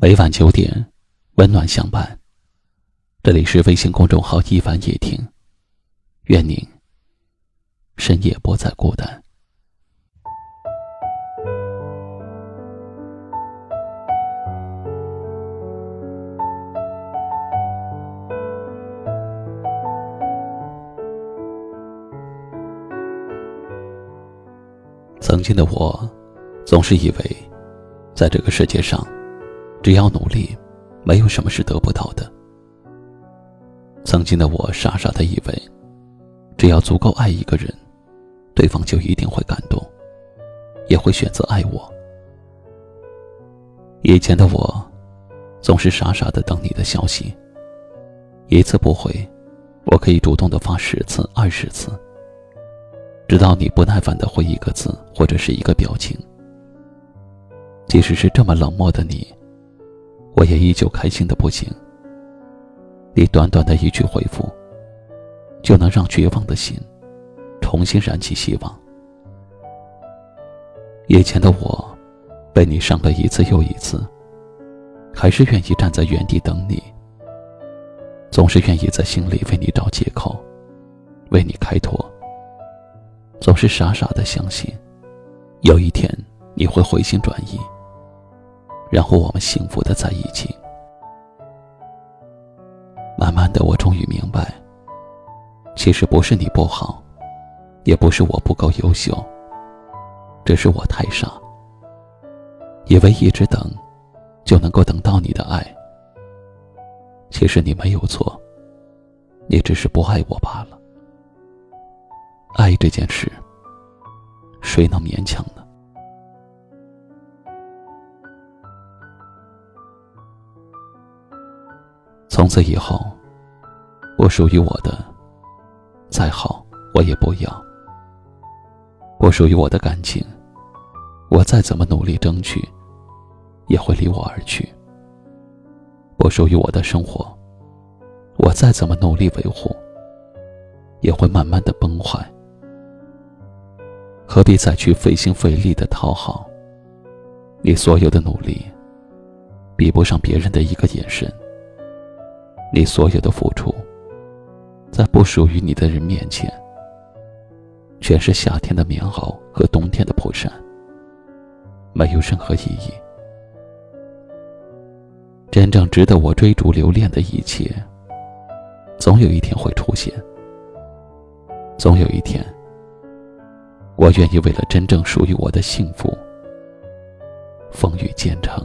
每晚九点，温暖相伴。这里是微信公众号“一晚夜听”，愿您深夜不再孤单。曾经的我，总是以为，在这个世界上，只要努力，没有什么是得不到的。曾经的我傻傻的以为，只要足够爱一个人，对方就一定会感动，也会选择爱我。以前的我，总是傻傻的等你的消息，一次不回，我可以主动的发十次、二十次。直到你不耐烦的回一个字或者是一个表情，即使是这么冷漠的你，我也依旧开心的不行。你短短的一句回复，就能让绝望的心重新燃起希望。以前的我，被你伤了一次又一次，还是愿意站在原地等你，总是愿意在心里为你找借口，为你开脱。总是傻傻的相信，有一天你会回心转意，然后我们幸福的在一起。慢慢的，我终于明白，其实不是你不好，也不是我不够优秀，只是我太傻，以为一直等就能够等到你的爱。其实你没有错，你只是不爱我罢了。爱这件事，谁能勉强呢？从此以后，不属于我的，再好我也不要；不属于我的感情，我再怎么努力争取，也会离我而去；不属于我的生活，我再怎么努力维护，也会慢慢的崩坏。何必再去费心费力的讨好？你所有的努力，比不上别人的一个眼神。你所有的付出，在不属于你的人面前，全是夏天的棉袄和冬天的蒲扇，没有任何意义。真正值得我追逐留恋的一切，总有一天会出现。总有一天。我愿意为了真正属于我的幸福，风雨兼程。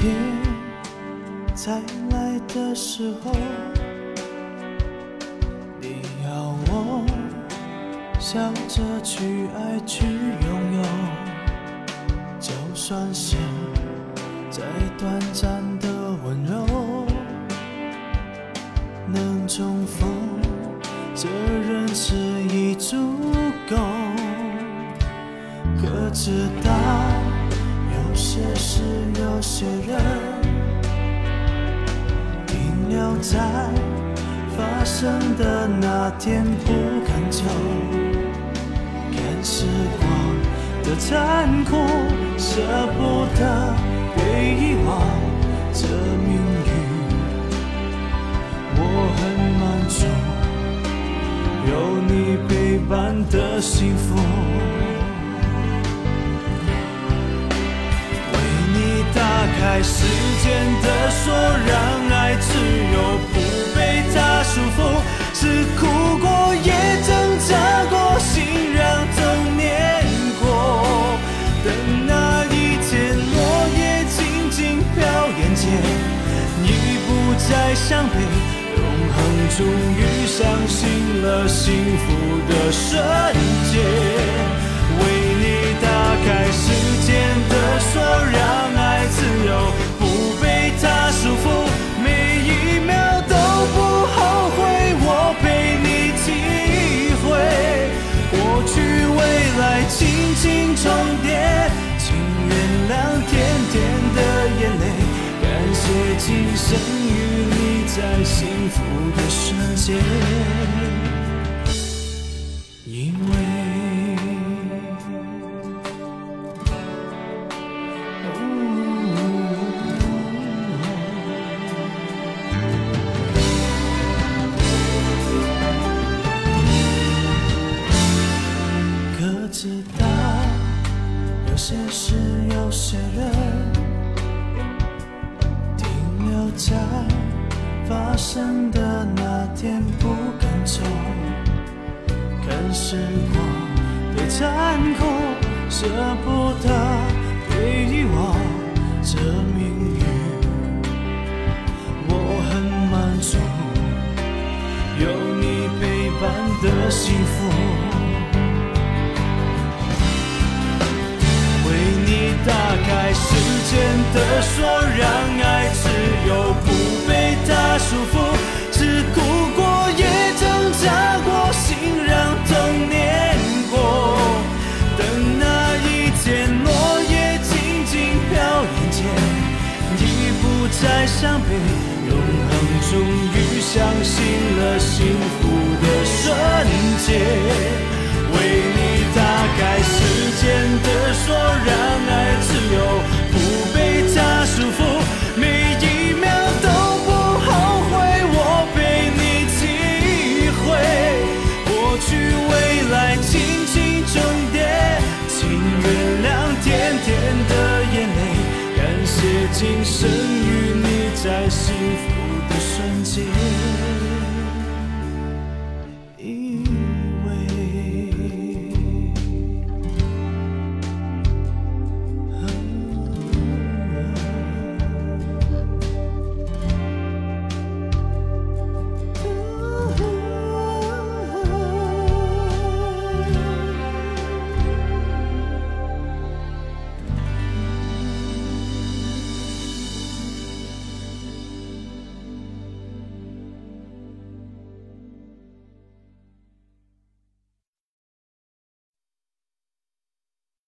天再来的时候。你要我笑着去爱，去拥有，就算是再短暂的温柔，能重逢，这人世已足够。可知道，有些人，停留在发生的那天，不敢走。时光的残酷，舍不得被遗忘，这命运我很满足，有你陪伴的幸福。时间的锁，让爱自由，不被它束缚，是哭过也挣扎过，心让痛碾过。等那一天，落叶静静飘眼前，你不再伤悲，永恒终于相信了幸福的瞬间，为你打开心。生与你在幸福的瞬间，因为。可知道，有些事，有些人。在发生的那天，不敢走，看时光的残酷，舍不得被遗忘，这命运我很满足，有你陪伴的幸福。再伤悲，永恒终于相信了幸福的瞬间。为你打开时间的锁，让爱自由，不被它束缚。每一秒都不后悔，我陪你体会。过去未来轻轻重叠，请原谅甜甜的眼泪。感谢今生在幸福